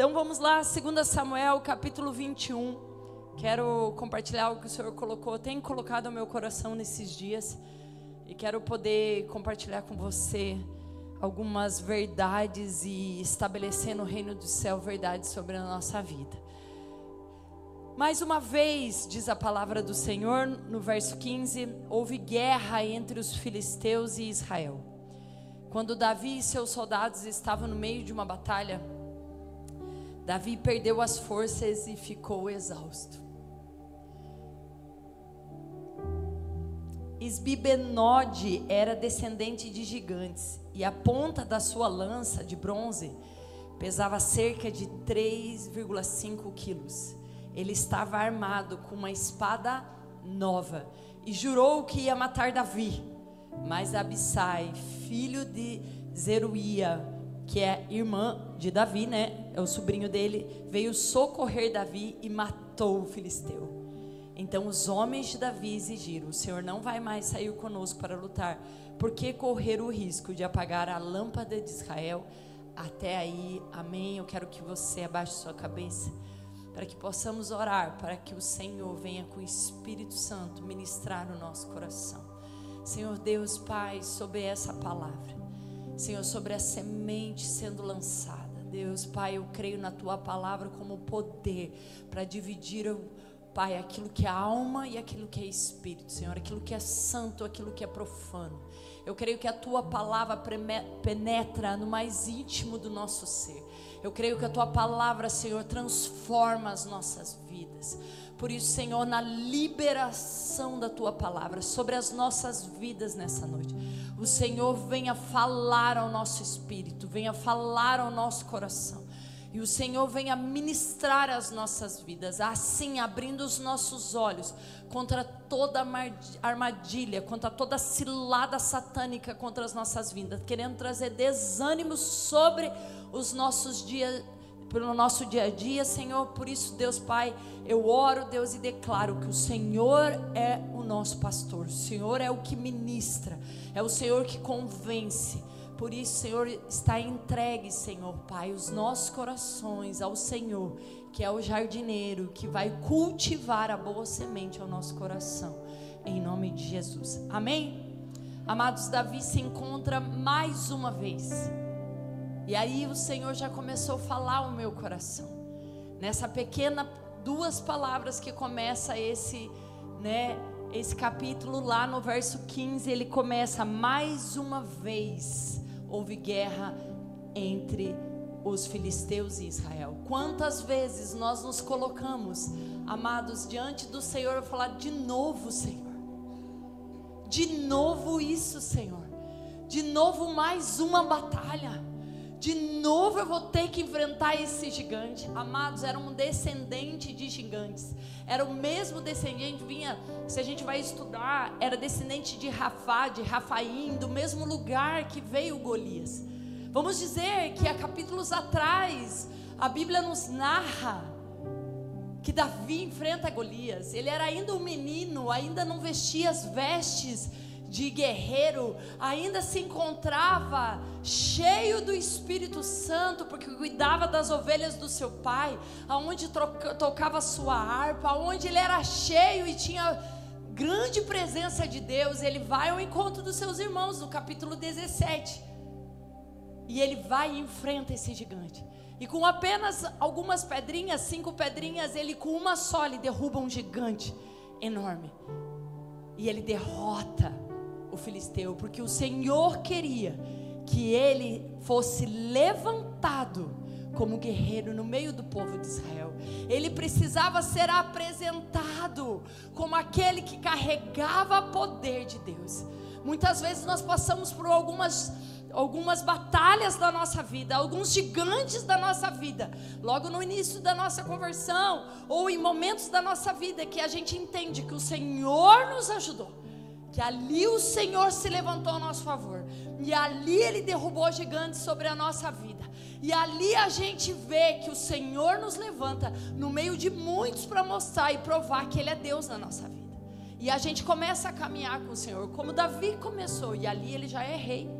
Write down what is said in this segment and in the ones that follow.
Então vamos lá, 2 Samuel, capítulo 21. Quero compartilhar algo que o Senhor colocou, tem colocado ao meu coração nesses dias. E quero poder compartilhar com você algumas verdades e estabelecer no reino do céu verdades sobre a nossa vida. Mais uma vez, diz a palavra do Senhor, no verso 15: houve guerra entre os filisteus e Israel. Quando Davi e seus soldados estavam no meio de uma batalha, Davi perdeu as forças e ficou exausto. Isbibenode era descendente de gigantes e a ponta da sua lança de bronze pesava cerca de 3,5 quilos. Ele estava armado com uma espada nova e jurou que ia matar Davi. Mas Abissai, filho de Zeruia, que é irmã de Davi, né? É o sobrinho dele, veio socorrer Davi e matou o filisteu. Então os homens de Davi exigiram: O Senhor não vai mais sair conosco para lutar, porque correr o risco de apagar a lâmpada de Israel? Até aí, amém. Eu quero que você abaixe sua cabeça para que possamos orar, para que o Senhor venha com o Espírito Santo ministrar no nosso coração. Senhor Deus, Pai, sobre essa palavra. Senhor, sobre a semente sendo lançada. Deus, Pai, eu creio na tua palavra como poder para dividir, Pai, aquilo que é alma e aquilo que é espírito, Senhor, aquilo que é santo, aquilo que é profano. Eu creio que a tua palavra penetra no mais íntimo do nosso ser. Eu creio que a tua palavra, Senhor, transforma as nossas vidas. Por isso, Senhor, na liberação da tua palavra sobre as nossas vidas nessa noite, o Senhor venha falar ao nosso espírito, venha falar ao nosso coração. E o Senhor venha ministrar as nossas vidas, assim abrindo os nossos olhos contra toda armadilha, contra toda cilada satânica contra as nossas vidas, querendo trazer desânimo sobre os nossos dias pelo nosso dia a dia, Senhor. Por isso, Deus Pai, eu oro, Deus, e declaro que o Senhor é o nosso pastor, o Senhor é o que ministra, é o Senhor que convence. Por isso, Senhor, está entregue, Senhor Pai, os nossos corações ao Senhor, que é o jardineiro que vai cultivar a boa semente ao nosso coração, em nome de Jesus. Amém? Amados, Davi se encontra mais uma vez e aí o Senhor já começou a falar ao meu coração. Nessa pequena duas palavras que começa esse, né, esse capítulo lá no verso 15, ele começa mais uma vez houve guerra entre os filisteus e Israel. Quantas vezes nós nos colocamos, amados, diante do Senhor e falar de novo, Senhor. De novo isso, Senhor. De novo mais uma batalha. De novo eu vou ter que enfrentar esse gigante. Amados, era um descendente de gigantes. Era o mesmo descendente, vinha, se a gente vai estudar, era descendente de Rafá, de Rafaim, do mesmo lugar que veio Golias. Vamos dizer que há capítulos atrás, a Bíblia nos narra que Davi enfrenta Golias. Ele era ainda um menino, ainda não vestia as vestes de guerreiro, ainda se encontrava cheio do Espírito Santo, porque cuidava das ovelhas do seu pai, aonde tocava sua harpa, aonde ele era cheio e tinha grande presença de Deus. Ele vai ao encontro dos seus irmãos, no capítulo 17. E ele vai e enfrenta esse gigante. E com apenas algumas pedrinhas, cinco pedrinhas, ele com uma só, ele derruba um gigante enorme. E ele derrota o filisteu, porque o Senhor queria que ele fosse levantado como guerreiro no meio do povo de Israel. Ele precisava ser apresentado como aquele que carregava poder de Deus. Muitas vezes nós passamos por algumas algumas batalhas da nossa vida, alguns gigantes da nossa vida, logo no início da nossa conversão ou em momentos da nossa vida que a gente entende que o Senhor nos ajudou que ali o Senhor se levantou a nosso favor, e ali Ele derrubou gigantes sobre a nossa vida, e ali a gente vê que o Senhor nos levanta no meio de muitos para mostrar e provar que Ele é Deus na nossa vida, e a gente começa a caminhar com o Senhor, como Davi começou, e ali ele já é rei,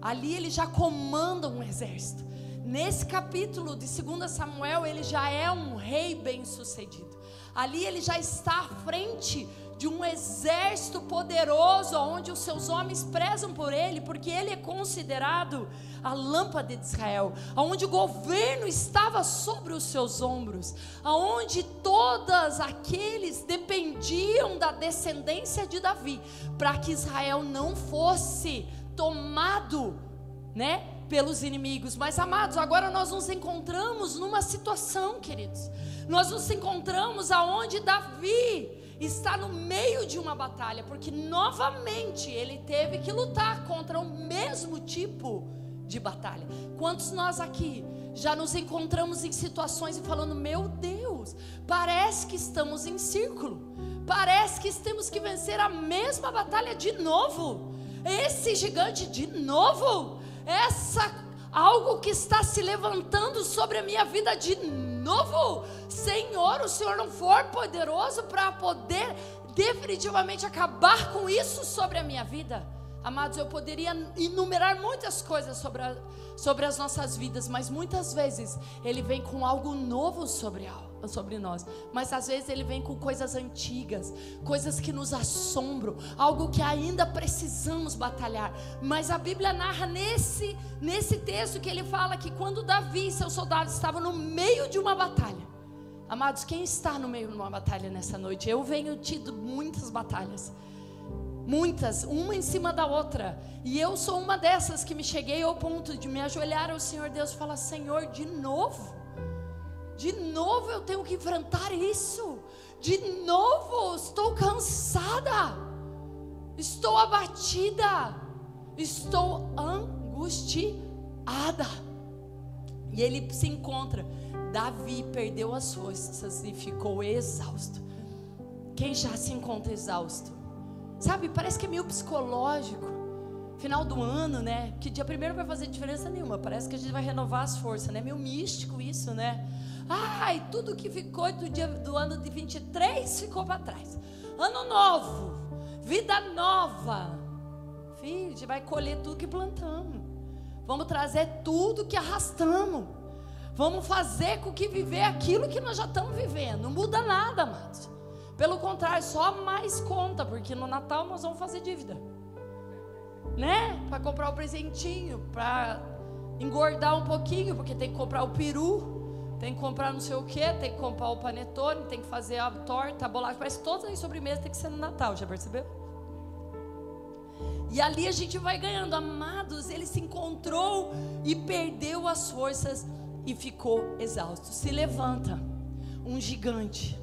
ali ele já comanda um exército. Nesse capítulo de 2 Samuel, ele já é um rei bem-sucedido. Ali ele já está à frente de um exército poderoso, onde os seus homens prezam por ele, porque ele é considerado a lâmpada de Israel, onde o governo estava sobre os seus ombros, aonde todos aqueles dependiam da descendência de Davi, para que Israel não fosse tomado, né, pelos inimigos. Mas amados, agora nós nos encontramos numa situação, queridos. Nós nos encontramos aonde Davi está no meio de uma batalha, porque novamente ele teve que lutar contra o mesmo tipo de batalha. Quantos nós aqui já nos encontramos em situações e falando: Meu Deus, parece que estamos em círculo, parece que temos que vencer a mesma batalha de novo, esse gigante de novo, essa algo que está se levantando sobre a minha vida de novo. Senhor, o Senhor não for poderoso para poder definitivamente acabar com isso sobre a minha vida. Amados, eu poderia enumerar muitas coisas sobre, a, sobre as nossas vidas, mas muitas vezes Ele vem com algo novo sobre, sobre nós. Mas às vezes Ele vem com coisas antigas, coisas que nos assombram, algo que ainda precisamos batalhar. Mas a Bíblia narra nesse, nesse texto que ele fala que quando Davi e seus soldados estavam no meio de uma batalha, Amados, quem está no meio de uma batalha nessa noite? Eu venho tido muitas batalhas muitas, uma em cima da outra. E eu sou uma dessas que me cheguei ao ponto de me ajoelhar ao Senhor Deus e falar: Senhor, de novo, de novo eu tenho que enfrentar isso, de novo estou cansada, estou abatida, estou angustiada. E ele se encontra. Davi perdeu as forças e ficou exausto. Quem já se encontra exausto? Sabe, parece que é meio psicológico. Final do ano, né? Que dia primeiro vai fazer diferença nenhuma. Parece que a gente vai renovar as forças, né? Meio místico isso, né? Ai, tudo que ficou do dia do ano de 23 ficou para trás. Ano novo, vida nova. Filho, vai colher tudo que plantamos. Vamos trazer tudo que arrastamos. Vamos fazer com que viver aquilo que nós já estamos vivendo. Não muda nada, amados. Pelo contrário, só mais conta, porque no Natal nós vamos fazer dívida. Né? Para comprar o presentinho, para engordar um pouquinho, porque tem que comprar o peru, tem que comprar não sei o que, tem que comprar o panetone, tem que fazer a torta, a bolacha, parece que todas as sobremesas tem que ser no Natal, já percebeu? E ali a gente vai ganhando, amados, ele se encontrou e perdeu as forças e ficou exausto. Se levanta um gigante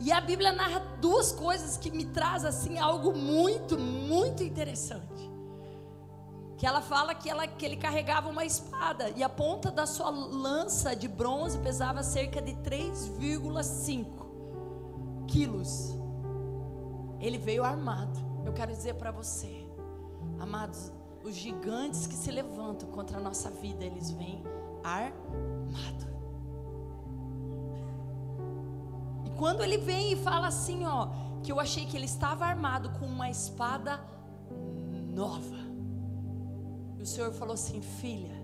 e a Bíblia narra duas coisas que me traz assim algo muito, muito interessante. Que ela fala que, ela, que ele carregava uma espada e a ponta da sua lança de bronze pesava cerca de 3,5 quilos. Ele veio armado. Eu quero dizer para você, amados, os gigantes que se levantam contra a nossa vida, eles vêm armados. quando ele vem e fala assim, ó, que eu achei que ele estava armado com uma espada nova. O Senhor falou assim, filha,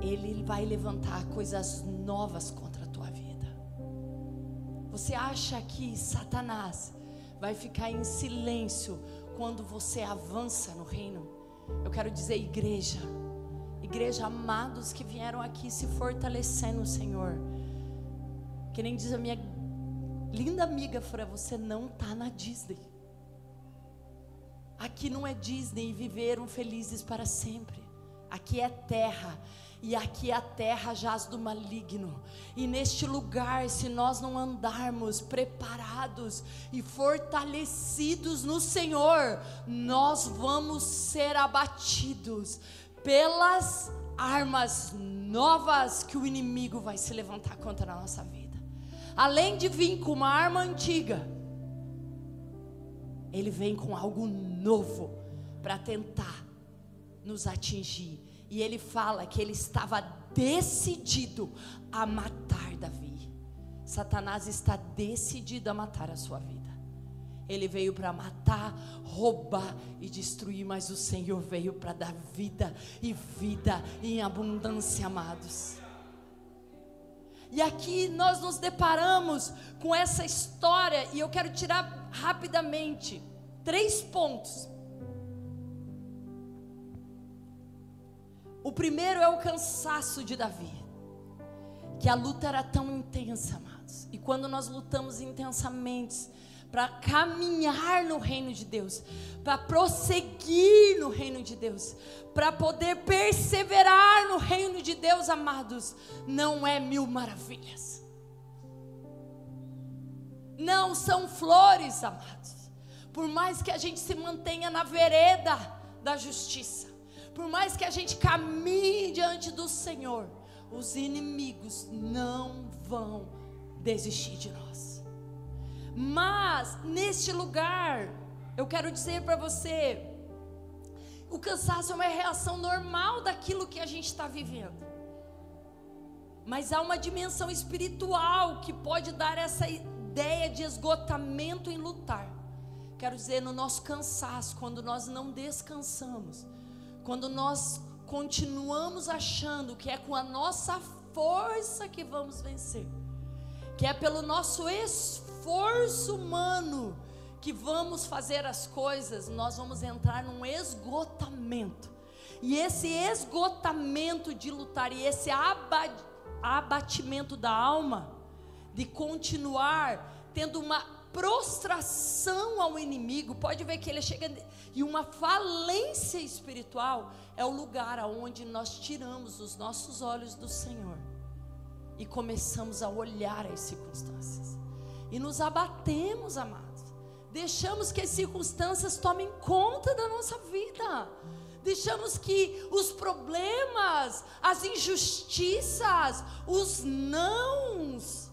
ele vai levantar coisas novas contra a tua vida. Você acha que Satanás vai ficar em silêncio quando você avança no reino? Eu quero dizer, igreja, igreja amados que vieram aqui se fortalecendo Senhor. Que nem diz a minha Linda amiga, Fran, você não está na Disney. Aqui não é Disney e viveram felizes para sempre. Aqui é terra. E aqui a terra jaz do maligno. E neste lugar, se nós não andarmos preparados e fortalecidos no Senhor, nós vamos ser abatidos pelas armas novas que o inimigo vai se levantar contra a nossa vida além de vir com uma arma antiga, ele vem com algo novo para tentar nos atingir. E ele fala que ele estava decidido a matar Davi. Satanás está decidido a matar a sua vida. Ele veio para matar, roubar e destruir, mas o Senhor veio para dar vida e vida em abundância, amados. E aqui nós nos deparamos com essa história e eu quero tirar rapidamente três pontos. O primeiro é o cansaço de Davi, que a luta era tão intensa, amados. E quando nós lutamos intensamente, para caminhar no reino de Deus, para prosseguir no reino de Deus, para poder perseverar no reino de Deus, amados, não é mil maravilhas. Não são flores, amados. Por mais que a gente se mantenha na vereda da justiça, por mais que a gente caminhe diante do Senhor, os inimigos não vão desistir de nós. Mas neste lugar, eu quero dizer para você, o cansaço é uma reação normal daquilo que a gente está vivendo. Mas há uma dimensão espiritual que pode dar essa ideia de esgotamento em lutar. Quero dizer, no nosso cansaço, quando nós não descansamos, quando nós continuamos achando que é com a nossa força que vamos vencer, que é pelo nosso esforço humano que vamos fazer as coisas, nós vamos entrar num esgotamento. E esse esgotamento de lutar e esse abatimento da alma, de continuar tendo uma prostração ao inimigo, pode ver que ele chega e uma falência espiritual é o lugar aonde nós tiramos os nossos olhos do Senhor e começamos a olhar as circunstâncias e nos abatemos, amados. Deixamos que as circunstâncias tomem conta da nossa vida. Deixamos que os problemas, as injustiças, os nãos,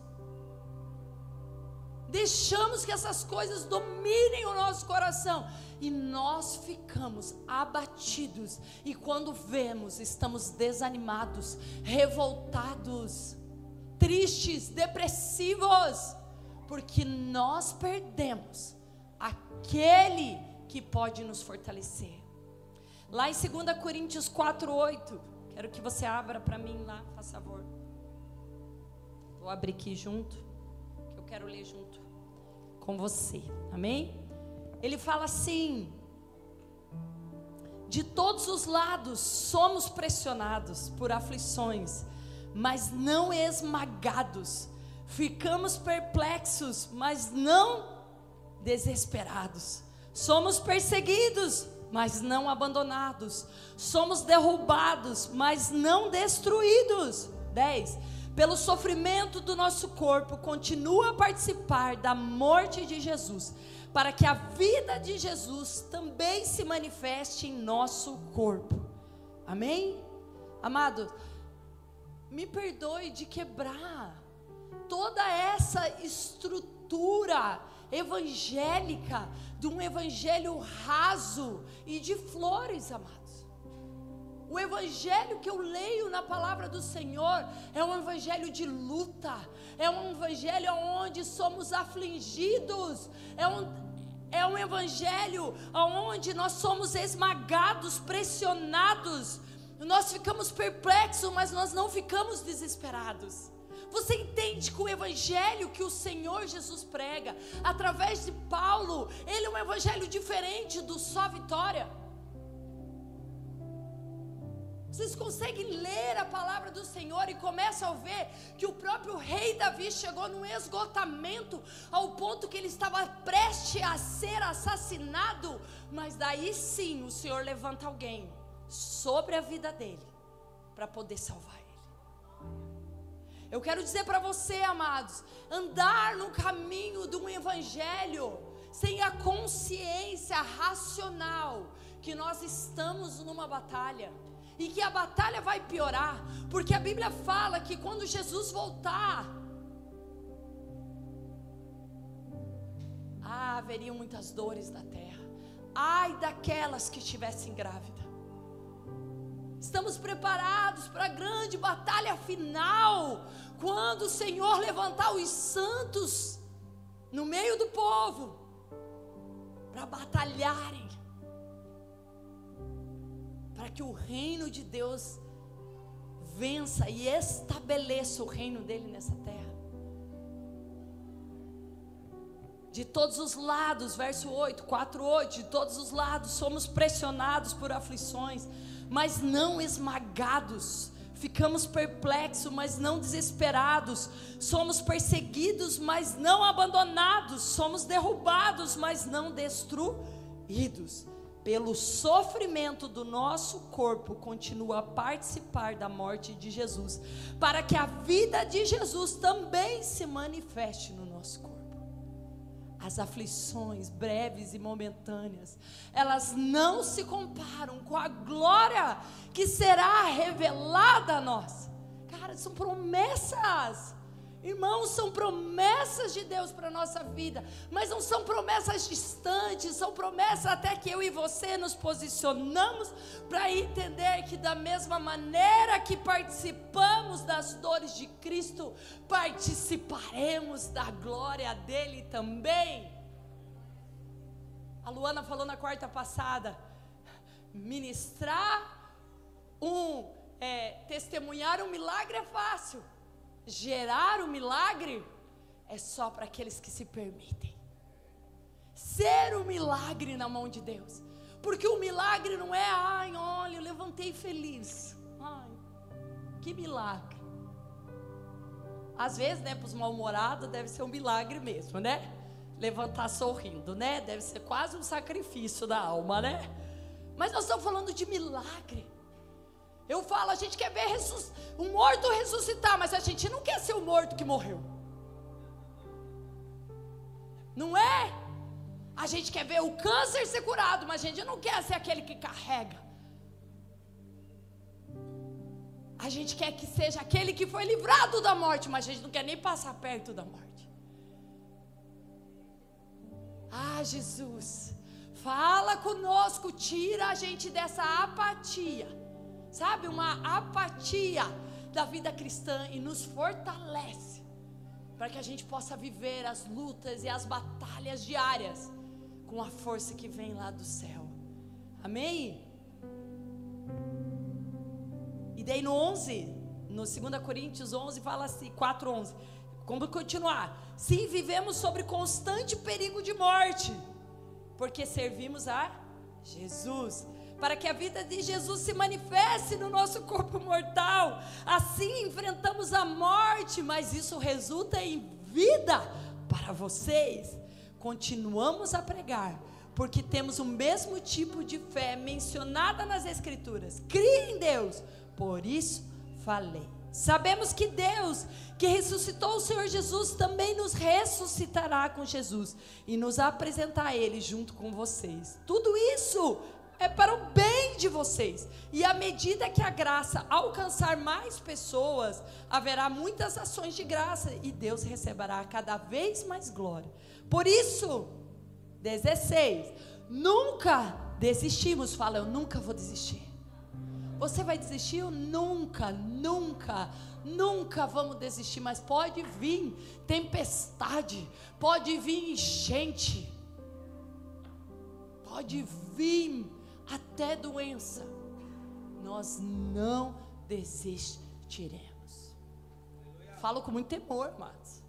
deixamos que essas coisas dominem o nosso coração e nós ficamos abatidos. E quando vemos, estamos desanimados, revoltados, tristes, depressivos porque nós perdemos aquele que pode nos fortalecer. Lá em 2 Coríntios 4:8, quero que você abra para mim lá, por favor. Vou abrir aqui junto, que eu quero ler junto com você. Amém? Ele fala assim: De todos os lados somos pressionados por aflições, mas não esmagados Ficamos perplexos, mas não desesperados. Somos perseguidos, mas não abandonados. Somos derrubados, mas não destruídos. 10. Pelo sofrimento do nosso corpo, continua a participar da morte de Jesus, para que a vida de Jesus também se manifeste em nosso corpo. Amém? Amado, me perdoe de quebrar toda essa estrutura evangélica, de um evangelho raso e de flores, amados. O evangelho que eu leio na palavra do Senhor é um evangelho de luta, é um evangelho onde somos afligidos, é um, é um evangelho onde nós somos esmagados, pressionados, nós ficamos perplexos, mas nós não ficamos desesperados. Você entende que o evangelho que o Senhor Jesus prega, através de Paulo, ele é um evangelho diferente do só vitória. Vocês conseguem ler a palavra do Senhor e começam a ver que o próprio rei Davi chegou num esgotamento ao ponto que ele estava prestes a ser assassinado, mas daí sim o Senhor levanta alguém sobre a vida dele para poder salvar. Eu quero dizer para você, amados, andar no caminho de um evangelho sem a consciência racional que nós estamos numa batalha e que a batalha vai piorar, porque a Bíblia fala que quando Jesus voltar, ah, haveriam muitas dores na terra. Ai daquelas que estivessem grávidas. Estamos preparados para a grande batalha final, quando o Senhor levantar os santos no meio do povo. para batalharem, para que o reino de Deus vença e estabeleça o reino dele nessa terra. De todos os lados, verso 8, 4, 8, de todos os lados somos pressionados por aflições, mas não esmagados. Ficamos perplexos, mas não desesperados. Somos perseguidos, mas não abandonados. Somos derrubados, mas não destruídos pelo sofrimento do nosso corpo, continua a participar da morte de Jesus, para que a vida de Jesus também se manifeste no nosso corpo. As aflições breves e momentâneas, elas não se comparam com a glória que será revelada a nós. Cara, são promessas. Irmãos, são promessas de Deus para a nossa vida, mas não são promessas distantes, são promessas até que eu e você nos posicionamos para entender que, da mesma maneira que participamos das dores de Cristo, participaremos da glória dele também. A Luana falou na quarta passada: ministrar um, é, testemunhar um milagre é fácil gerar o milagre é só para aqueles que se permitem. Ser o milagre na mão de Deus. Porque o milagre não é, ai, olha, eu levantei feliz. Ai, que milagre. Às vezes, né, para os mal-humorados, deve ser um milagre mesmo, né? Levantar sorrindo, né? Deve ser quase um sacrifício da alma, né? Mas nós estamos falando de milagre. Eu falo, a gente quer ver um morto ressuscitar, mas a gente não quer ser o morto que morreu. Não é? A gente quer ver o câncer ser curado, mas a gente não quer ser aquele que carrega. A gente quer que seja aquele que foi livrado da morte, mas a gente não quer nem passar perto da morte. Ah, Jesus, fala conosco, tira a gente dessa apatia sabe, uma apatia da vida cristã e nos fortalece para que a gente possa viver as lutas e as batalhas diárias com a força que vem lá do céu. Amém? E daí no 11, no 2 Coríntios 11 fala assim, 4:11. Como continuar? Sim, vivemos sobre constante perigo de morte, porque servimos a Jesus para que a vida de Jesus se manifeste no nosso corpo mortal. Assim enfrentamos a morte, mas isso resulta em vida para vocês. Continuamos a pregar, porque temos o mesmo tipo de fé mencionada nas Escrituras. Crie em Deus, por isso falei. Sabemos que Deus, que ressuscitou o Senhor Jesus, também nos ressuscitará com Jesus e nos apresentar a Ele junto com vocês. Tudo isso é para o bem de vocês. E à medida que a graça alcançar mais pessoas, haverá muitas ações de graça e Deus receberá cada vez mais glória. Por isso, 16, nunca desistimos. Fala, eu nunca vou desistir. Você vai desistir? Eu nunca, nunca, nunca vamos desistir. Mas pode vir tempestade, pode vir enchente, pode vir até doença, nós não desistiremos. Falo com muito temor, amados.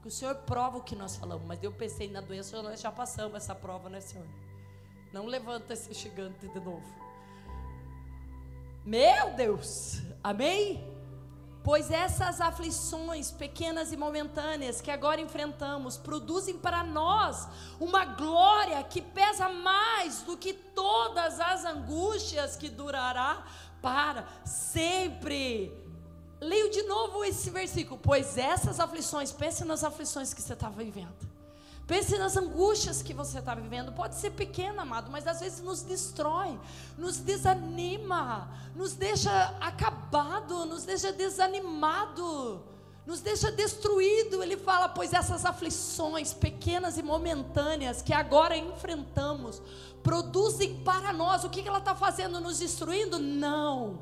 Que o Senhor prova o que nós falamos, mas eu pensei na doença, nós já passamos essa prova, né, Senhor? Não levanta esse gigante de novo. Meu Deus, amém? Pois essas aflições pequenas e momentâneas que agora enfrentamos produzem para nós uma glória que pesa mais do que todas as angústias que durará para sempre. Leio de novo esse versículo. Pois essas aflições, pense nas aflições que você está vivendo. Pense nas angústias que você está vivendo. Pode ser pequena, amado, mas às vezes nos destrói, nos desanima, nos deixa acabado, nos deixa desanimado, nos deixa destruído. Ele fala: Pois essas aflições pequenas e momentâneas que agora enfrentamos produzem para nós. O que ela está fazendo? Nos destruindo? Não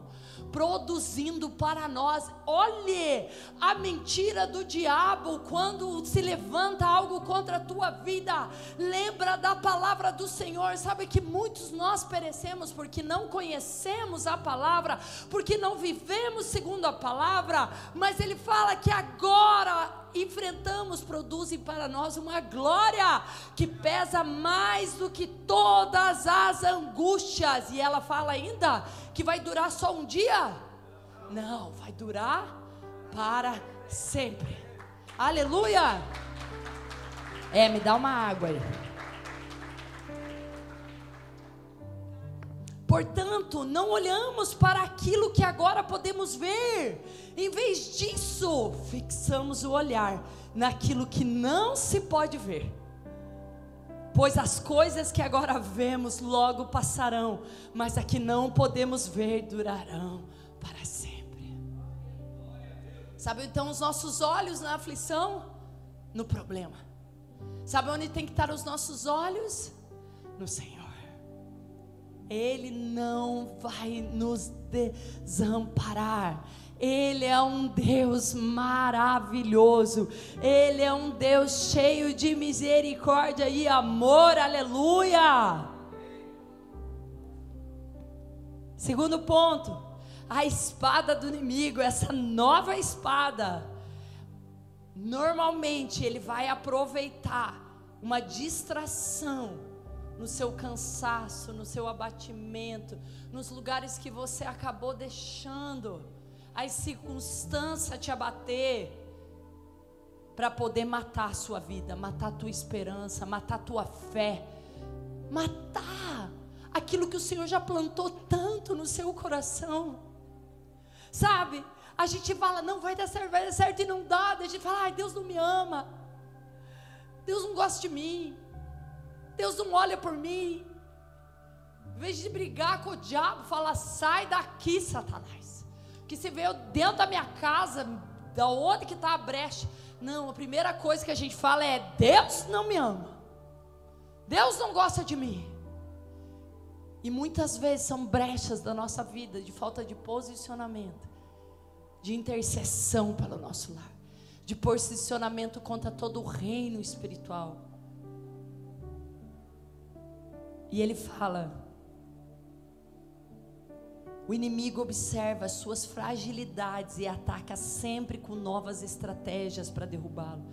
produzindo para nós. Olhe a mentira do diabo quando se levanta algo contra a tua vida. Lembra da palavra do Senhor. Sabe que muitos nós perecemos porque não conhecemos a palavra, porque não vivemos segundo a palavra. Mas ele fala que agora enfrentamos produzem para nós uma glória que pesa mais do que todas as angústias. E ela fala ainda que vai durar só um dia? Não, vai durar para sempre. Aleluia! É, me dá uma água aí. Portanto, não olhamos para aquilo que agora podemos ver. Em vez disso, fixamos o olhar naquilo que não se pode ver. Pois as coisas que agora vemos logo passarão, mas a que não podemos ver durarão para sempre. Sabe então os nossos olhos na aflição? No problema. Sabe onde tem que estar os nossos olhos? No Senhor. Ele não vai nos desamparar. Ele é um Deus maravilhoso. Ele é um Deus cheio de misericórdia e amor. Aleluia. Segundo ponto, a espada do inimigo, essa nova espada. Normalmente ele vai aproveitar uma distração no seu cansaço, no seu abatimento, nos lugares que você acabou deixando as circunstâncias te abater para poder matar a sua vida, matar a tua esperança, matar a tua fé, matar aquilo que o Senhor já plantou tanto no seu coração. Sabe? A gente fala, não vai dar certo, vai dar certo e não dá. A gente fala, ai, Deus não me ama. Deus não gosta de mim. Deus não olha por mim. Em vez de brigar com o diabo, fala: sai daqui, Satanás. Que se veio dentro da minha casa, da onde que está a brecha. Não, a primeira coisa que a gente fala é: Deus não me ama. Deus não gosta de mim. E muitas vezes são brechas da nossa vida, de falta de posicionamento, de intercessão pelo nosso lar, de posicionamento contra todo o reino espiritual. E ele fala: o inimigo observa as suas fragilidades e ataca sempre com novas estratégias para derrubá-lo.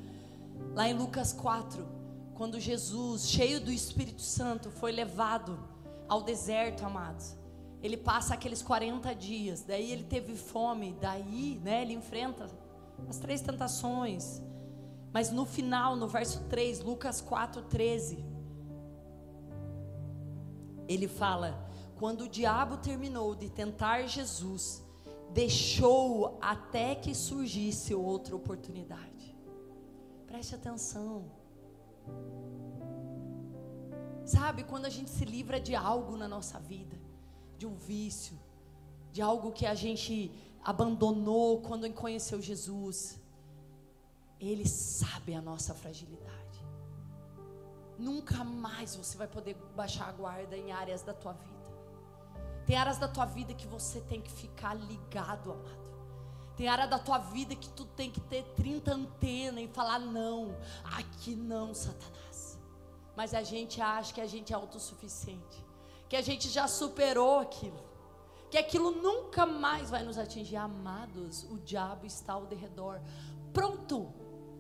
Lá em Lucas 4, quando Jesus, cheio do Espírito Santo, foi levado ao deserto, amados. Ele passa aqueles 40 dias, daí ele teve fome, daí, né, ele enfrenta as três tentações. Mas no final, no verso 3, Lucas 4, 13, ele fala: quando o diabo terminou de tentar Jesus, deixou até que surgisse outra oportunidade. Preste atenção. Sabe, quando a gente se livra de algo na nossa vida, de um vício, de algo que a gente abandonou quando conheceu Jesus, Ele sabe a nossa fragilidade. Nunca mais você vai poder baixar a guarda em áreas da tua vida. Tem áreas da tua vida que você tem que ficar ligado, amado. Tem área da tua vida que tu tem que ter 30 antenas e falar não, aqui não, Satanás. Mas a gente acha que a gente é autossuficiente, que a gente já superou aquilo, que aquilo nunca mais vai nos atingir. Amados, o diabo está ao derredor, pronto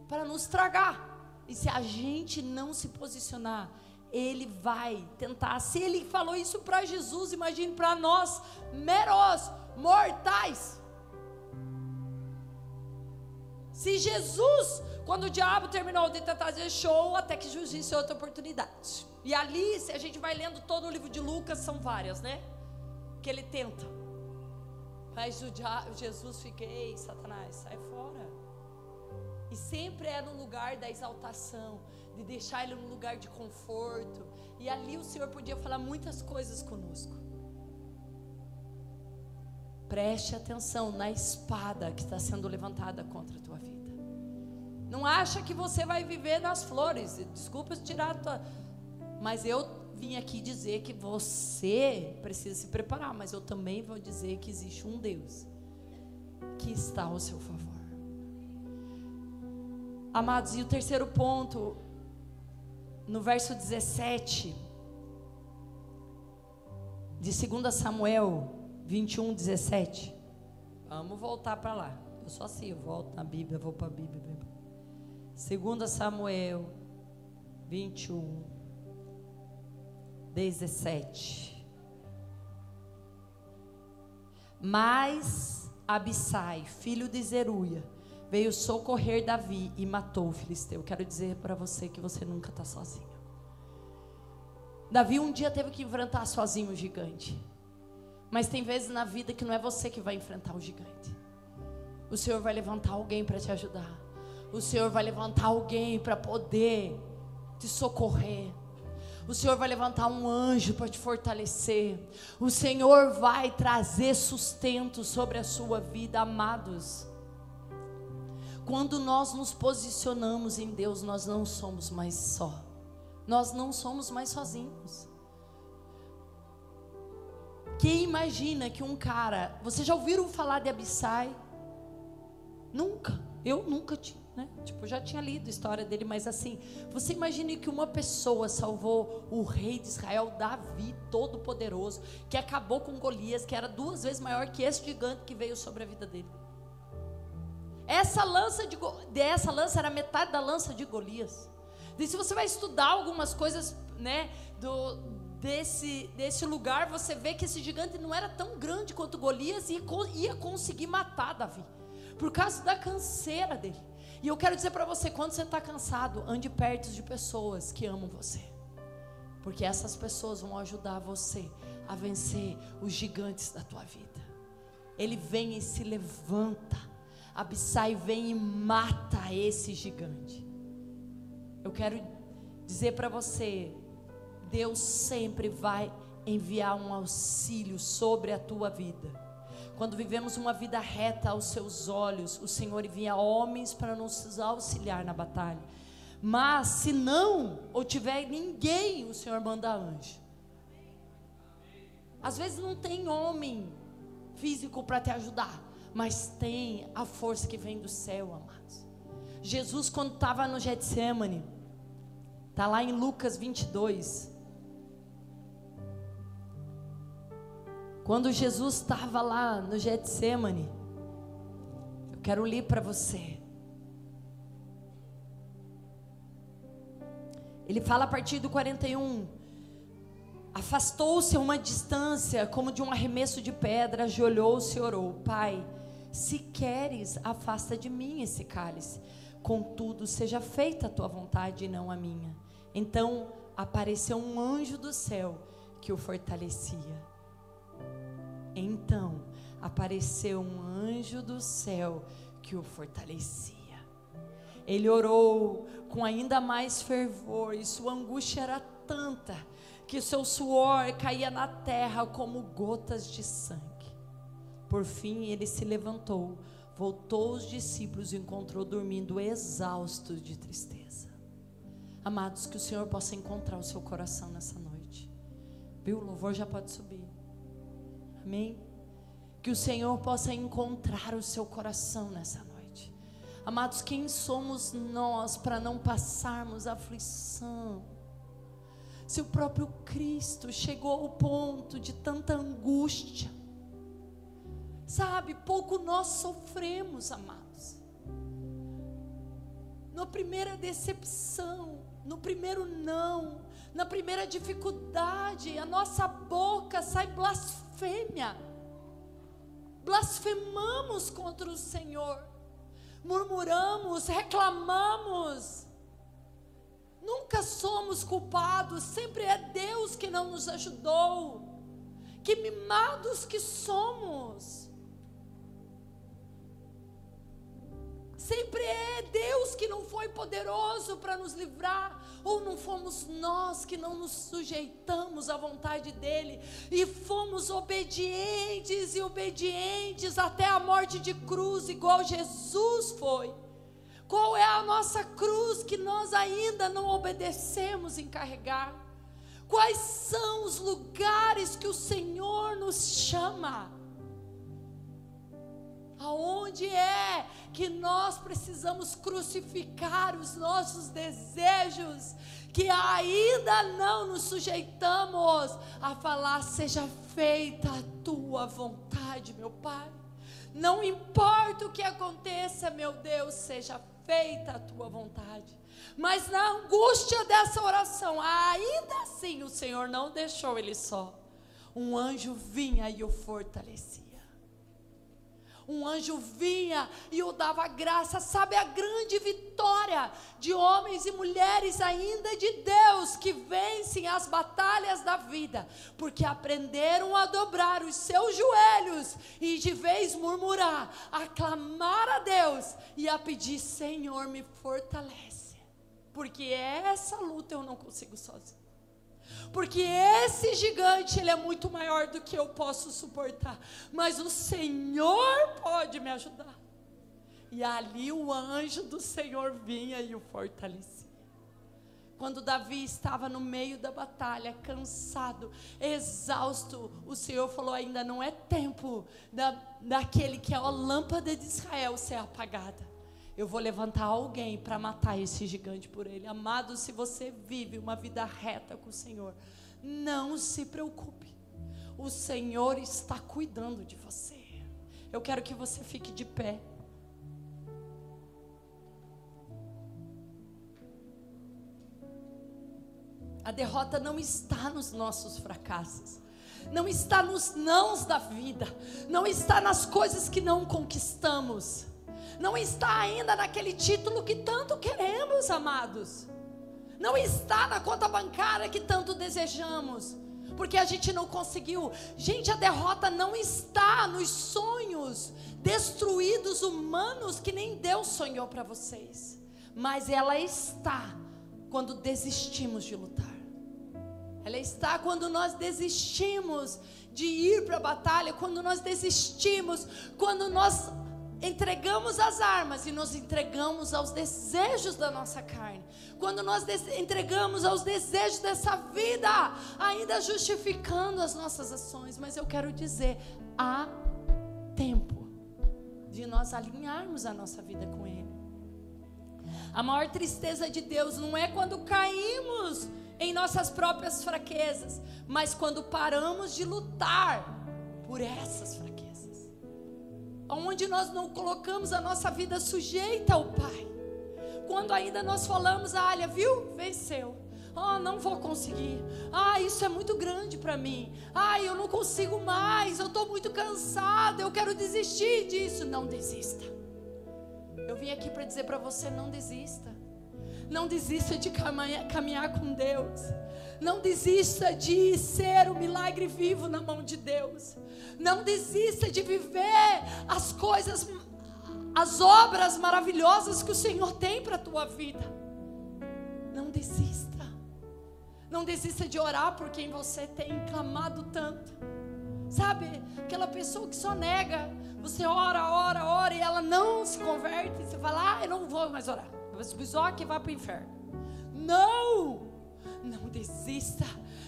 para nos tragar. E se a gente não se posicionar, ele vai tentar. Se ele falou isso para Jesus, imagine para nós, meros, mortais. Se Jesus, quando o diabo terminou de tentar dizer show, até que Jesus outra oportunidade. E ali, se a gente vai lendo todo o livro de Lucas, são várias, né? Que ele tenta. Mas o diabo, Jesus fica, ei, Satanás, sai fora. E sempre é no lugar da exaltação, de deixar ele num lugar de conforto. E ali o Senhor podia falar muitas coisas conosco. Preste atenção na espada que está sendo levantada contra a tua vida. Não acha que você vai viver nas flores. Desculpa tirar a tua. Mas eu vim aqui dizer que você precisa se preparar, mas eu também vou dizer que existe um Deus que está ao seu favor. Amados, e o terceiro ponto, no verso 17 de 2 Samuel 21, 17. Vamos voltar para lá. Eu só assim, eu volto na Bíblia, vou para a Bíblia. 2 Samuel 21, 17. Mas Abissai, filho de Zeruia, veio socorrer Davi e matou o filisteu. Quero dizer para você que você nunca está sozinho. Davi um dia teve que enfrentar sozinho o gigante. Mas tem vezes na vida que não é você que vai enfrentar o gigante. O Senhor vai levantar alguém para te ajudar. O Senhor vai levantar alguém para poder te socorrer. O Senhor vai levantar um anjo para te fortalecer. O Senhor vai trazer sustento sobre a sua vida, amados. Quando nós nos posicionamos em Deus, nós não somos mais só. Nós não somos mais sozinhos. Quem imagina que um cara. Vocês já ouviram falar de Abissai? Nunca. Eu nunca tinha. Né? Tipo, já tinha lido a história dele, mas assim, você imagine que uma pessoa salvou o rei de Israel, Davi, todo poderoso, que acabou com Golias, que era duas vezes maior que esse gigante que veio sobre a vida dele. Essa lança de essa lança era metade da lança de Golias. E se você vai estudar algumas coisas, né, do, desse, desse lugar, você vê que esse gigante não era tão grande quanto Golias e ia conseguir matar Davi, por causa da canseira dele. E eu quero dizer para você, quando você está cansado, ande perto de pessoas que amam você. Porque essas pessoas vão ajudar você a vencer os gigantes da tua vida. Ele vem e se levanta. Abissai vem e mata esse gigante. Eu quero dizer para você, Deus sempre vai enviar um auxílio sobre a tua vida. Quando vivemos uma vida reta aos seus olhos, o Senhor envia homens para nos auxiliar na batalha. Mas se não, ou tiver ninguém, o Senhor manda anjo. Às vezes não tem homem físico para te ajudar, mas tem a força que vem do céu, amados. Jesus, quando estava no Getsemane, está lá em Lucas 22. Quando Jesus estava lá no Getsemane, eu quero ler para você. Ele fala a partir do 41. Afastou-se a uma distância, como de um arremesso de pedra, ajoelhou-se e orou: Pai, se queres, afasta de mim esse cálice. Contudo, seja feita a tua vontade e não a minha. Então apareceu um anjo do céu que o fortalecia. Então apareceu um anjo do céu que o fortalecia. Ele orou com ainda mais fervor e sua angústia era tanta que seu suor caía na terra como gotas de sangue. Por fim, ele se levantou, voltou os discípulos e encontrou dormindo exaustos de tristeza. Amados, que o Senhor possa encontrar o seu coração nessa noite. Viu? O louvor já pode subir. Amém? Que o Senhor possa encontrar o seu coração nessa noite. Amados, quem somos nós para não passarmos aflição? Se o próprio Cristo chegou ao ponto de tanta angústia, sabe, pouco nós sofremos, amados. Na primeira decepção, no primeiro não, na primeira dificuldade, a nossa boca sai blasfêmia. Blasfemamos contra o Senhor. Murmuramos, reclamamos. Nunca somos culpados, sempre é Deus que não nos ajudou. Que mimados que somos. Sempre é Deus que não foi poderoso para nos livrar, ou não fomos nós que não nos sujeitamos à vontade dEle e fomos obedientes e obedientes até a morte de cruz, igual Jesus foi. Qual é a nossa cruz que nós ainda não obedecemos em carregar? Quais são os lugares que o Senhor nos chama? Aonde é que nós precisamos crucificar os nossos desejos, que ainda não nos sujeitamos a falar: seja feita a tua vontade, meu Pai. Não importa o que aconteça, meu Deus, seja feita a tua vontade. Mas na angústia dessa oração, ainda assim o Senhor não deixou ele só. Um anjo vinha e o fortalecia um anjo vinha e o dava graça. Sabe a grande vitória de homens e mulheres ainda de Deus que vencem as batalhas da vida, porque aprenderam a dobrar os seus joelhos e de vez murmurar, a clamar a Deus e a pedir: Senhor, me fortalece, porque essa luta eu não consigo sozinho. Porque esse gigante, ele é muito maior do que eu posso suportar. Mas o Senhor pode me ajudar. E ali o anjo do Senhor vinha e o fortalecia. Quando Davi estava no meio da batalha, cansado, exausto, o Senhor falou: ainda não é tempo da, daquele que é a lâmpada de Israel ser apagada. Eu vou levantar alguém para matar esse gigante por ele. Amado, se você vive uma vida reta com o Senhor, não se preocupe. O Senhor está cuidando de você. Eu quero que você fique de pé. A derrota não está nos nossos fracassos. Não está nos nãos da vida. Não está nas coisas que não conquistamos não está ainda naquele título que tanto queremos, amados. Não está na conta bancária que tanto desejamos. Porque a gente não conseguiu. Gente, a derrota não está nos sonhos destruídos humanos que nem Deus sonhou para vocês. Mas ela está quando desistimos de lutar. Ela está quando nós desistimos de ir para a batalha, quando nós desistimos, quando nós entregamos as armas e nos entregamos aos desejos da nossa carne, quando nós entregamos aos desejos dessa vida, ainda justificando as nossas ações, mas eu quero dizer, há tempo de nós alinharmos a nossa vida com Ele. A maior tristeza de Deus não é quando caímos em nossas próprias fraquezas, mas quando paramos de lutar por essas fraquezas onde nós não colocamos a nossa vida sujeita ao Pai. Quando ainda nós falamos, ah, olha, viu? Venceu. Ah, não vou conseguir. Ah, isso é muito grande para mim. Ah, eu não consigo mais. Eu estou muito cansada. Eu quero desistir disso. Não desista. Eu vim aqui para dizer para você: não desista. Não desista de caminhar, caminhar com Deus. Não desista de ser o milagre vivo na mão de Deus. Não desista de viver as coisas, as obras maravilhosas que o Senhor tem para a tua vida. Não desista. Não desista de orar por quem você tem clamado tanto. Sabe, aquela pessoa que só nega. Você ora, ora, ora e ela não se converte. Você fala, ah, eu não vou mais orar. Só que vai para o inferno. Não! Não desista,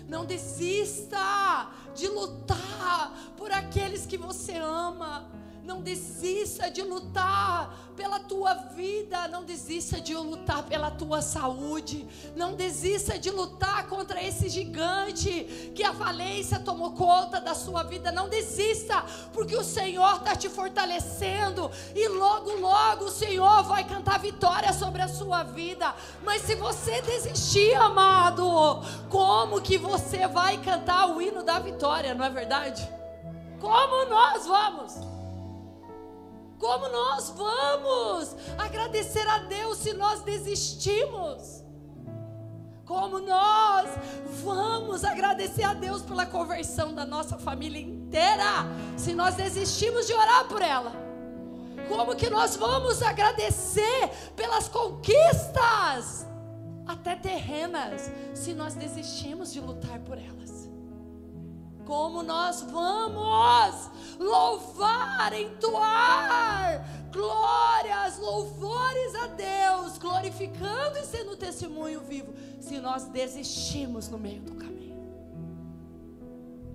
não desista de lutar por aqueles que você ama. Não desista de lutar pela tua vida, não desista de lutar pela tua saúde, não desista de lutar contra esse gigante que a falência tomou conta da sua vida. Não desista, porque o Senhor está te fortalecendo e logo, logo o Senhor vai cantar vitória sobre a sua vida. Mas se você desistir, amado, como que você vai cantar o hino da vitória, não é verdade? Como nós vamos? Como nós vamos agradecer a Deus se nós desistimos? Como nós vamos agradecer a Deus pela conversão da nossa família inteira se nós desistimos de orar por ela? Como que nós vamos agradecer pelas conquistas, até terrenas, se nós desistimos de lutar por elas? Como nós vamos louvar, entoar glórias, louvores a Deus, glorificando e sendo testemunho vivo, se nós desistimos no meio do caminho.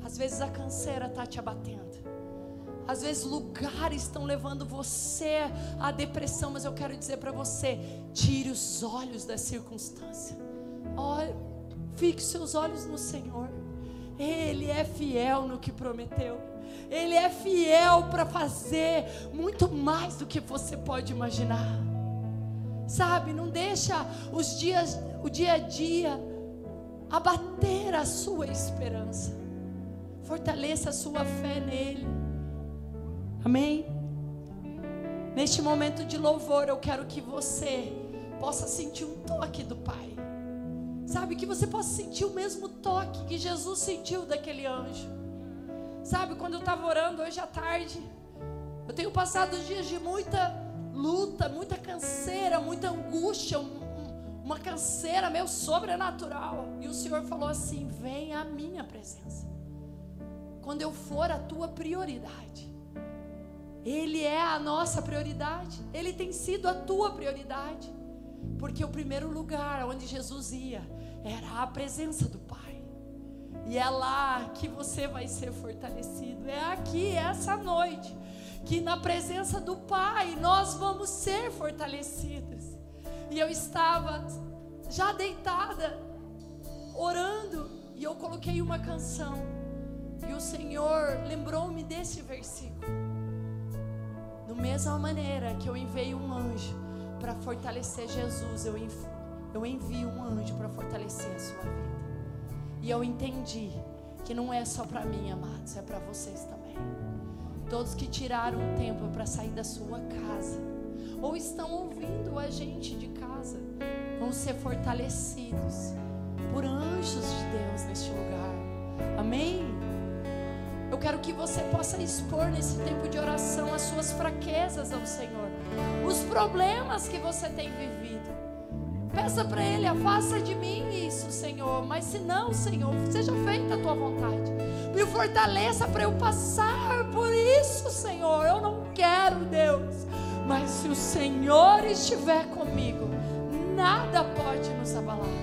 Às vezes a canseira está te abatendo. Às vezes lugares estão levando você à depressão, mas eu quero dizer para você: tire os olhos da circunstância. Olhe, fixe seus olhos no Senhor. Ele é fiel no que prometeu. Ele é fiel para fazer muito mais do que você pode imaginar. Sabe, não deixa os dias, o dia a dia abater a sua esperança. Fortaleça a sua fé nele. Amém? Neste momento de louvor, eu quero que você possa sentir um toque do Pai. Sabe, que você possa sentir o mesmo toque que Jesus sentiu daquele anjo. Sabe, quando eu estava orando hoje à tarde, eu tenho passado dias de muita luta, muita canseira, muita angústia, uma canseira meio sobrenatural. E o Senhor falou assim: vem à minha presença. Quando eu for a tua prioridade. Ele é a nossa prioridade. Ele tem sido a tua prioridade. Porque o primeiro lugar onde Jesus ia era a presença do Pai. E é lá que você vai ser fortalecido. É aqui, essa noite, que na presença do Pai nós vamos ser fortalecidos. E eu estava já deitada, orando, e eu coloquei uma canção. E o Senhor lembrou-me desse versículo. Da mesma maneira que eu enviei um anjo para fortalecer Jesus, eu envio, eu envio um anjo para fortalecer a sua vida. E eu entendi que não é só para mim, amados, é para vocês também. Todos que tiraram um tempo para sair da sua casa, ou estão ouvindo a gente de casa, vão ser fortalecidos por anjos de Deus neste lugar. Amém? Eu quero que você possa expor nesse tempo de oração as suas fraquezas ao Senhor, os problemas que você tem vivido. Peça para Ele, afasta de mim isso, Senhor. Mas se não, Senhor, seja feita a tua vontade. Me fortaleça para eu passar por isso, Senhor. Eu não quero, Deus. Mas se o Senhor estiver comigo, nada pode nos abalar.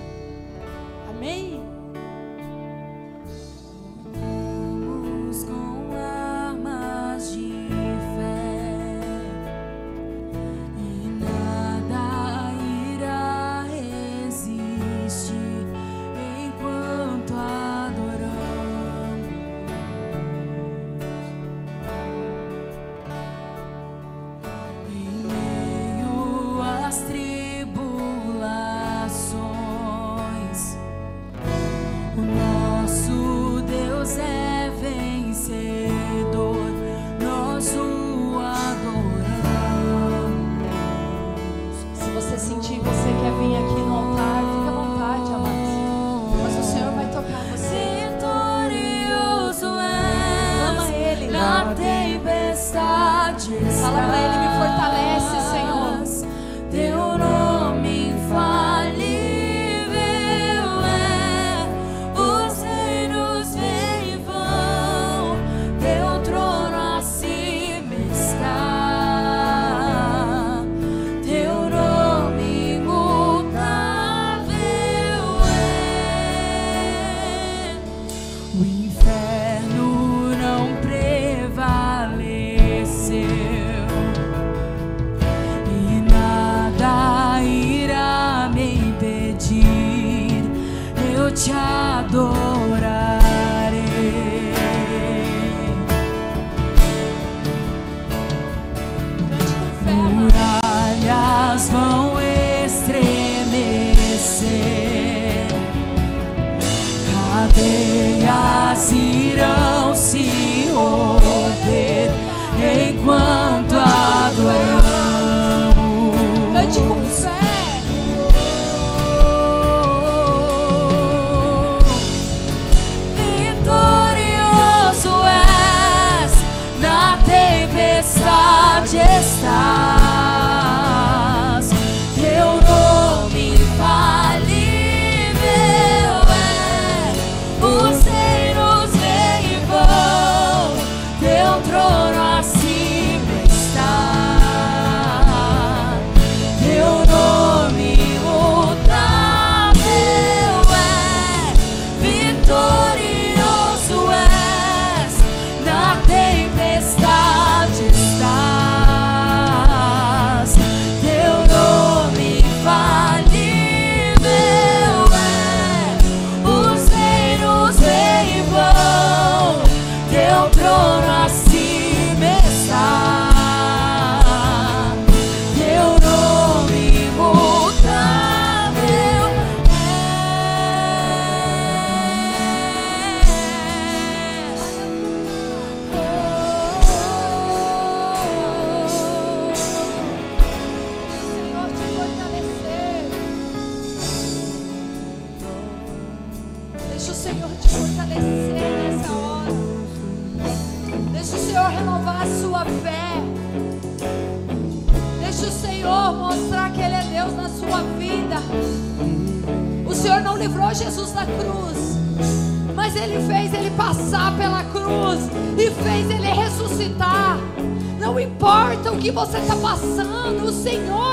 Você está passando, o Senhor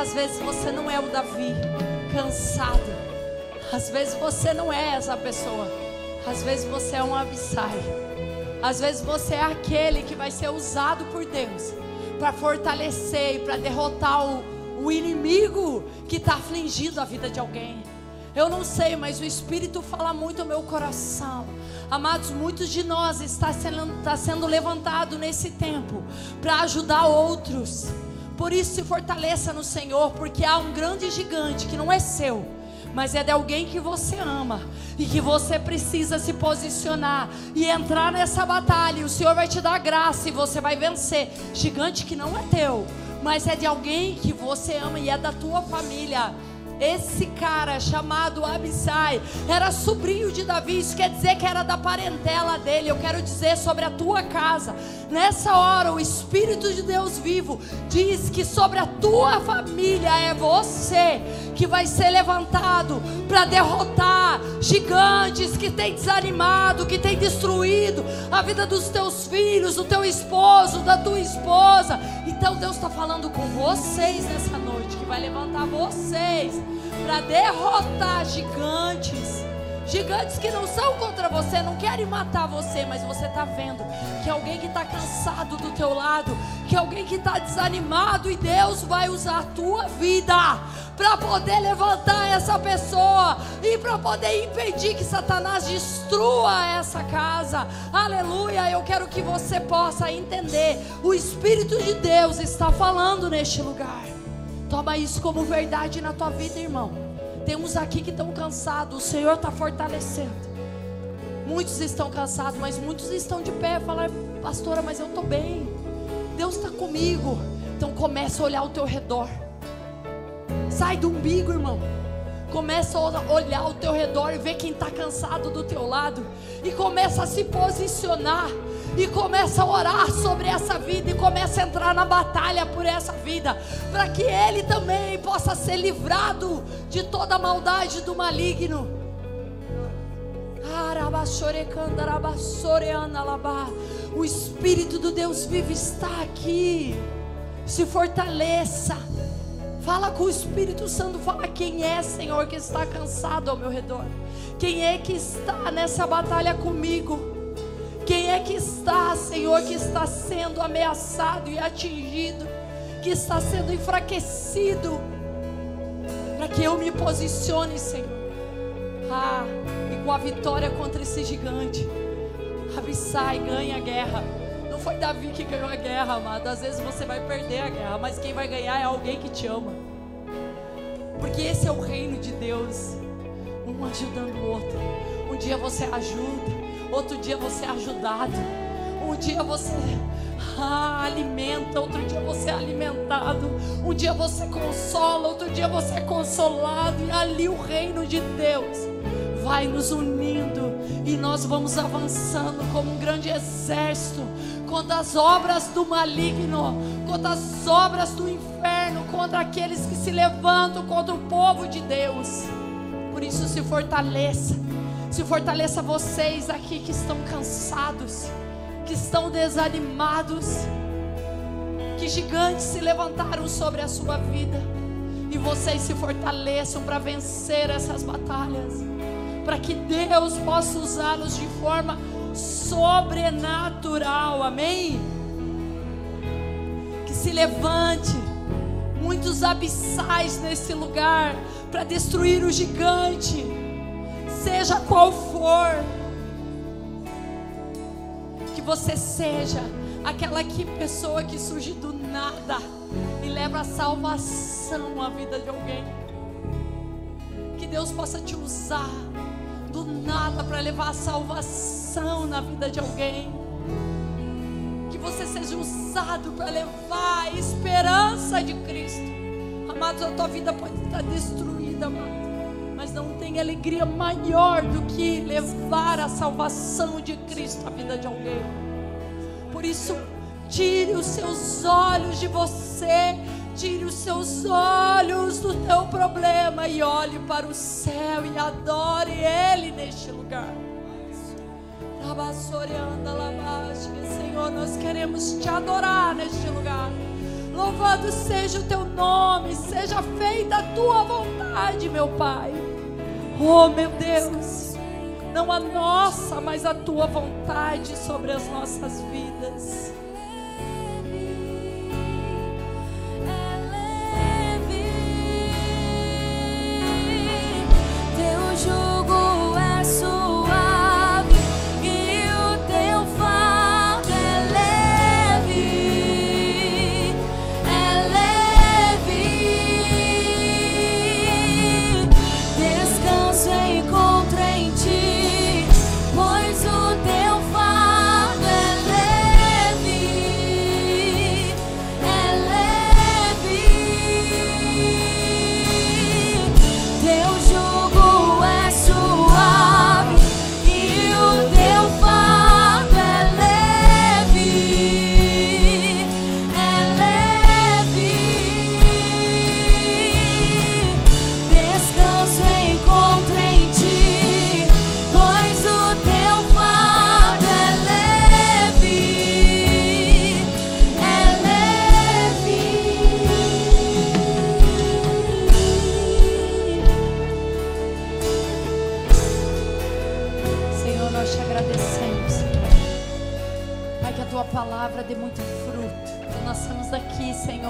Muitas vezes você não é o Davi, cansado. Às vezes você não é essa pessoa. Às vezes você é um Abissai. Às vezes você é aquele que vai ser usado por Deus para fortalecer e para derrotar o, o inimigo que está afligindo a vida de alguém. Eu não sei, mas o Espírito fala muito ao meu coração. Amados, muitos de nós está sendo, está sendo levantado nesse tempo para ajudar outros. Por isso se fortaleça no Senhor, porque há um grande gigante que não é seu, mas é de alguém que você ama e que você precisa se posicionar e entrar nessa batalha. O Senhor vai te dar graça e você vai vencer. Gigante que não é teu, mas é de alguém que você ama e é da tua família. Esse cara chamado Abissai era sobrinho de Davi, isso quer dizer que era da parentela dele. Eu quero dizer sobre a tua casa. Nessa hora, o Espírito de Deus vivo diz que sobre a tua família é você que vai ser levantado para derrotar gigantes que tem desanimado, que tem destruído a vida dos teus filhos, do teu esposo, da tua esposa. Então Deus está falando com vocês nessa noite, que vai levantar vocês para derrotar gigantes. Gigantes que não são contra você, não querem matar você, mas você está vendo que alguém que está cansado do teu lado, que alguém que está desanimado e Deus vai usar a tua vida para poder levantar essa pessoa e para poder impedir que Satanás destrua essa casa. Aleluia! Eu quero que você possa entender. O Espírito de Deus está falando neste lugar. Toma isso como verdade na tua vida, irmão. Temos aqui que estão cansados, o Senhor está fortalecendo. Muitos estão cansados, mas muitos estão de pé. Falar, pastora, mas eu estou bem. Deus está comigo. Então começa a olhar ao teu redor. Sai do umbigo, irmão. Começa a olhar ao teu redor e ver quem está cansado do teu lado. E começa a se posicionar. E começa a orar sobre essa vida. E começa a entrar na batalha por essa vida. Para que ele também possa ser livrado de toda a maldade do maligno. O Espírito do Deus vivo está aqui. Se fortaleça. Fala com o Espírito Santo, fala quem é, Senhor, que está cansado ao meu redor. Quem é que está nessa batalha comigo? Quem é que está, Senhor, que está sendo ameaçado e atingido, que está sendo enfraquecido, para que eu me posicione, Senhor. Ah, e com a vitória contra esse gigante, Abissai ganha a guerra. Não foi Davi que ganhou a guerra, amado. Às vezes você vai perder a guerra, mas quem vai ganhar é alguém que te ama. Porque esse é o reino de Deus. Um ajudando o outro. Um dia você ajuda, outro dia você é ajudado. Um dia você ah, alimenta, outro dia você é alimentado. Um dia você consola, outro dia você é consolado. E ali o reino de Deus vai nos unindo e nós vamos avançando como um grande exército contra as obras do maligno, contra as obras do inferno, contra aqueles que se levantam contra o povo de Deus. Por isso se fortaleça. Se fortaleça vocês aqui que estão cansados, que estão desanimados, que gigantes se levantaram sobre a sua vida. E vocês se fortaleçam para vencer essas batalhas para que Deus possa usá-los de forma sobrenatural. Amém? Que se levante muitos abissais nesse lugar para destruir o gigante, seja qual for. Que você seja aquela que pessoa que surge do nada e leva a salvação à vida de alguém. Que Deus possa te usar do nada para levar a salvação na vida de alguém. Que você seja usado para levar a esperança de Cristo. Amados, a tua vida pode estar destruída, amado. Mas não tem alegria maior do que levar a salvação de Cristo à vida de alguém. Por isso, tire os seus olhos de você Tire os seus olhos do teu problema e olhe para o céu e adore Ele neste lugar. Senhor, nós queremos te adorar neste lugar. Louvado seja o teu nome, seja feita a tua vontade, meu Pai. Oh, meu Deus, não a nossa, mas a tua vontade sobre as nossas vidas.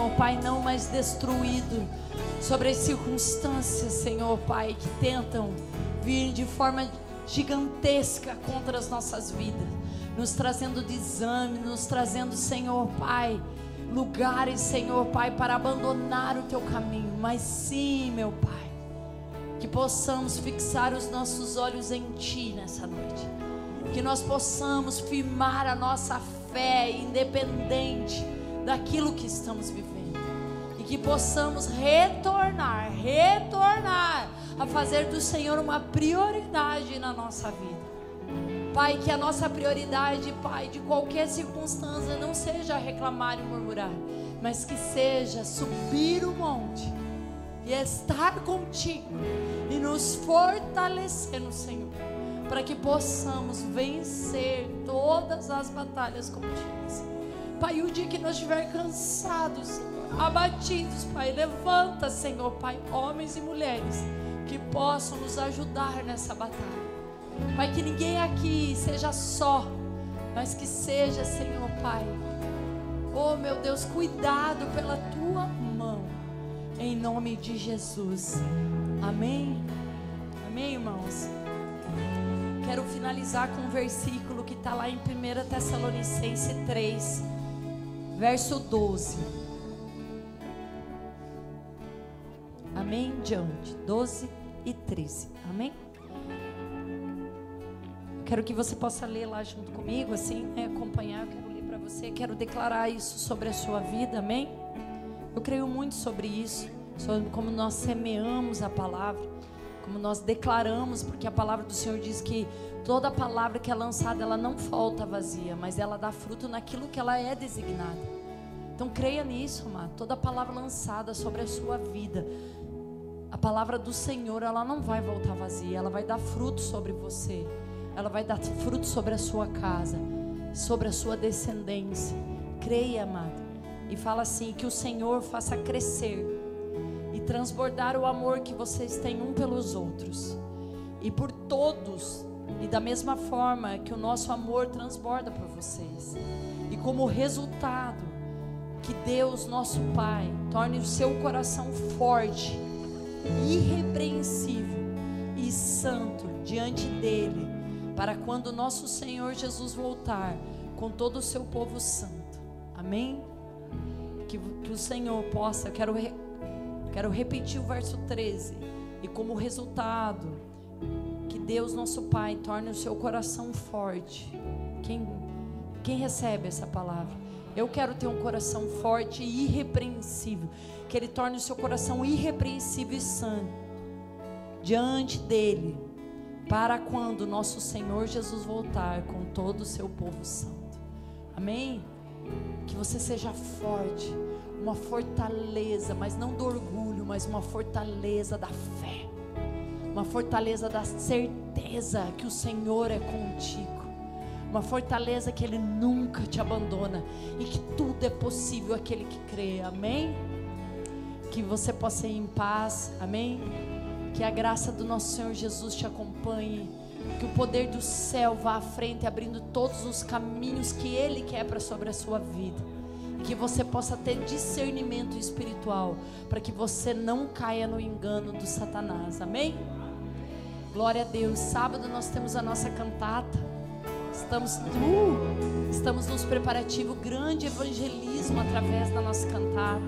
Senhor, Pai, não mais destruído sobre as circunstâncias, Senhor, Pai, que tentam vir de forma gigantesca contra as nossas vidas, nos trazendo desame, nos trazendo, Senhor, Pai, lugares, Senhor, Pai, para abandonar o teu caminho. Mas sim, meu Pai, que possamos fixar os nossos olhos em Ti nessa noite. Que nós possamos firmar a nossa fé independente daquilo que estamos vivendo. E que possamos retornar, retornar a fazer do Senhor uma prioridade na nossa vida. Pai, que a nossa prioridade, Pai, de qualquer circunstância não seja reclamar e murmurar, mas que seja subir o monte e estar contigo e nos fortalecer no Senhor, para que possamos vencer todas as batalhas contidas. Pai, o dia que nós estivermos cansados, abatidos, Pai, levanta, Senhor, Pai, homens e mulheres que possam nos ajudar nessa batalha. Pai, que ninguém aqui seja só, mas que seja, Senhor, Pai. Oh, meu Deus, cuidado pela tua em nome de Jesus. Amém? Amém, irmãos? Quero finalizar com um versículo que está lá em 1 Tessalonicense 3, verso 12. Amém? Diante, 12 e 13. Amém? Quero que você possa ler lá junto comigo, assim, né? acompanhar. Quero ler para você, quero declarar isso sobre a sua vida. Amém? Eu creio muito sobre isso, sobre como nós semeamos a palavra, como nós declaramos, porque a palavra do Senhor diz que toda palavra que é lançada, ela não falta vazia, mas ela dá fruto naquilo que ela é designada. Então creia nisso, amado. Toda palavra lançada sobre a sua vida, a palavra do Senhor, ela não vai voltar vazia, ela vai dar fruto sobre você. Ela vai dar fruto sobre a sua casa, sobre a sua descendência. Creia, amado e fala assim: que o Senhor faça crescer e transbordar o amor que vocês têm um pelos outros e por todos, e da mesma forma que o nosso amor transborda por vocês. E como resultado, que Deus, nosso Pai, torne o seu coração forte, irrepreensível e santo diante dele, para quando nosso Senhor Jesus voltar com todo o seu povo santo. Amém? que, que o Senhor possa, quero, re, quero repetir o verso 13, e como resultado, que Deus nosso Pai torne o seu coração forte. Quem, quem recebe essa palavra? Eu quero ter um coração forte e irrepreensível. Que Ele torne o seu coração irrepreensível e santo diante dEle, para quando nosso Senhor Jesus voltar com todo o seu povo santo. Amém? Que você seja forte, uma fortaleza, mas não do orgulho, mas uma fortaleza da fé, uma fortaleza da certeza que o Senhor é contigo, uma fortaleza que Ele nunca te abandona e que tudo é possível aquele que crê, amém? Que você possa ir em paz, amém? Que a graça do nosso Senhor Jesus te acompanhe que o poder do céu vá à frente, abrindo todos os caminhos que Ele quer para sobre a sua vida. Que você possa ter discernimento espiritual, para que você não caia no engano do Satanás. Amém? Glória a Deus. Sábado nós temos a nossa cantata. Estamos, uh, estamos nos preparativo grande evangelismo através da nossa cantata.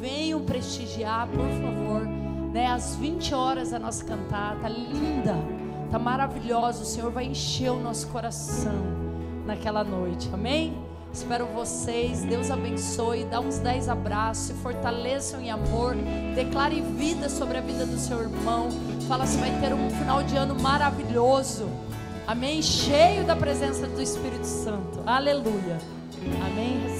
Venham prestigiar, por favor. Né, às 20 horas a nossa cantata, linda Está maravilhosa. O Senhor vai encher o nosso coração naquela noite. Amém? Espero vocês. Deus abençoe. Dá uns 10 abraços. Se fortaleçam em amor. Declare vida sobre a vida do seu irmão. Fala se vai ter um final de ano maravilhoso. Amém? Cheio da presença do Espírito Santo. Aleluia. Amém?